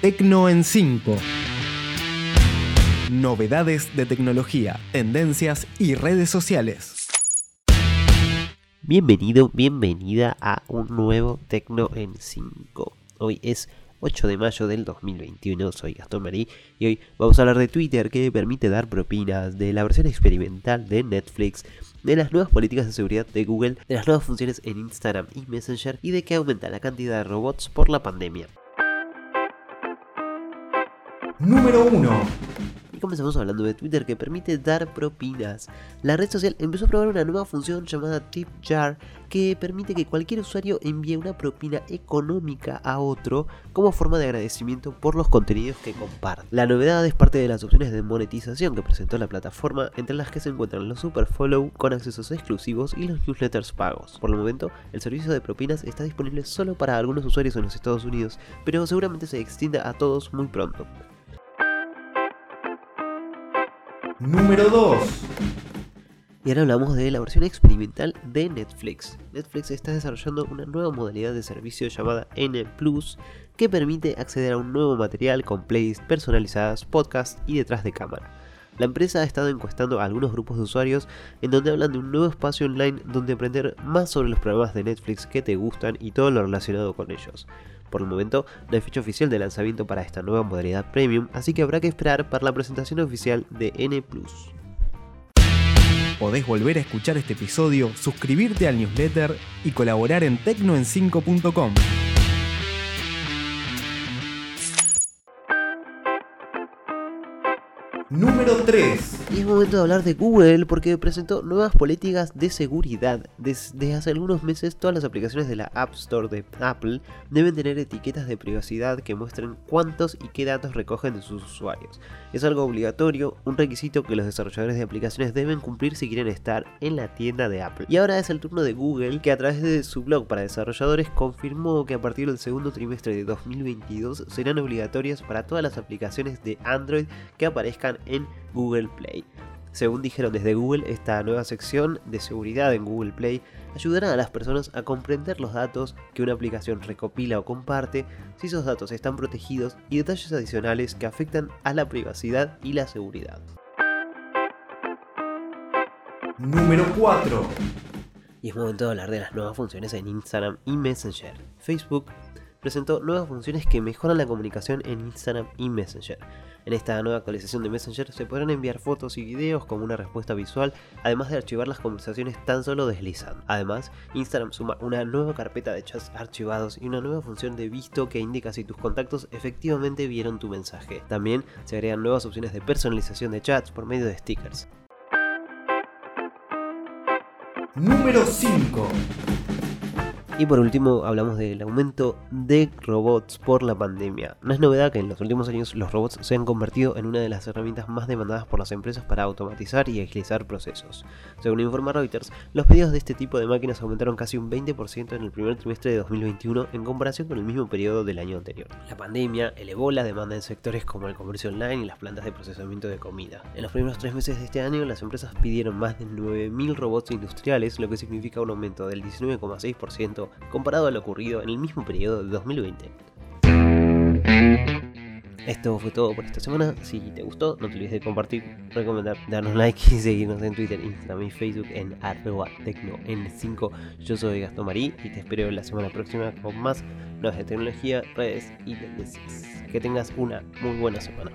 Tecno en 5. Novedades de tecnología, tendencias y redes sociales. Bienvenido, bienvenida a un nuevo Tecno en 5. Hoy es 8 de mayo del 2021, soy Gastón Marí y hoy vamos a hablar de Twitter que permite dar propinas, de la versión experimental de Netflix, de las nuevas políticas de seguridad de Google, de las nuevas funciones en Instagram y Messenger y de que aumenta la cantidad de robots por la pandemia. Número 1. Y comenzamos hablando de Twitter que permite dar propinas. La red social empezó a probar una nueva función llamada Tip Jar que permite que cualquier usuario envíe una propina económica a otro como forma de agradecimiento por los contenidos que comparte. La novedad es parte de las opciones de monetización que presentó la plataforma, entre las que se encuentran los super follow con accesos exclusivos y los newsletters pagos. Por el momento, el servicio de propinas está disponible solo para algunos usuarios en los Estados Unidos, pero seguramente se extienda a todos muy pronto. Número 2. Y ahora hablamos de la versión experimental de Netflix. Netflix está desarrollando una nueva modalidad de servicio llamada N Plus que permite acceder a un nuevo material con playlists personalizadas, podcasts y detrás de cámara. La empresa ha estado encuestando a algunos grupos de usuarios en donde hablan de un nuevo espacio online donde aprender más sobre los programas de Netflix que te gustan y todo lo relacionado con ellos. Por el momento, no hay fecha oficial de lanzamiento para esta nueva modalidad premium, así que habrá que esperar para la presentación oficial de N. Podés volver a escuchar este episodio, suscribirte al newsletter y colaborar en tecnoen5.com. Número 3. Y es momento de hablar de Google porque presentó nuevas políticas de seguridad. Desde hace algunos meses todas las aplicaciones de la App Store de Apple deben tener etiquetas de privacidad que muestren cuántos y qué datos recogen de sus usuarios. Es algo obligatorio, un requisito que los desarrolladores de aplicaciones deben cumplir si quieren estar en la tienda de Apple. Y ahora es el turno de Google que a través de su blog para desarrolladores confirmó que a partir del segundo trimestre de 2022 serán obligatorias para todas las aplicaciones de Android que aparezcan en Google Play. Según dijeron desde Google, esta nueva sección de seguridad en Google Play ayudará a las personas a comprender los datos que una aplicación recopila o comparte, si esos datos están protegidos y detalles adicionales que afectan a la privacidad y la seguridad. Número 4. Y es momento de hablar de las nuevas funciones en Instagram y Messenger. Facebook presentó nuevas funciones que mejoran la comunicación en Instagram y Messenger. En esta nueva actualización de Messenger se podrán enviar fotos y videos como una respuesta visual, además de archivar las conversaciones tan solo deslizando. Además, Instagram suma una nueva carpeta de chats archivados y una nueva función de visto que indica si tus contactos efectivamente vieron tu mensaje. También se agregan nuevas opciones de personalización de chats por medio de stickers. Número 5. Y por último hablamos del aumento de robots por la pandemia. No es novedad que en los últimos años los robots se han convertido en una de las herramientas más demandadas por las empresas para automatizar y agilizar procesos. Según informa Reuters, los pedidos de este tipo de máquinas aumentaron casi un 20% en el primer trimestre de 2021 en comparación con el mismo periodo del año anterior. La pandemia elevó la demanda en sectores como el comercio online y las plantas de procesamiento de comida. En los primeros tres meses de este año, las empresas pidieron más de 9.000 robots industriales, lo que significa un aumento del 19,6% comparado a lo ocurrido en el mismo periodo de 2020. Esto fue todo por esta semana. Si te gustó, no te olvides de compartir, recomendar, darnos like y seguirnos en Twitter, Instagram y Facebook en arroba tecnoN5. Yo soy Gastón Marí y te espero la semana próxima con más nuevas de tecnología, redes y tendencias. Que tengas una muy buena semana.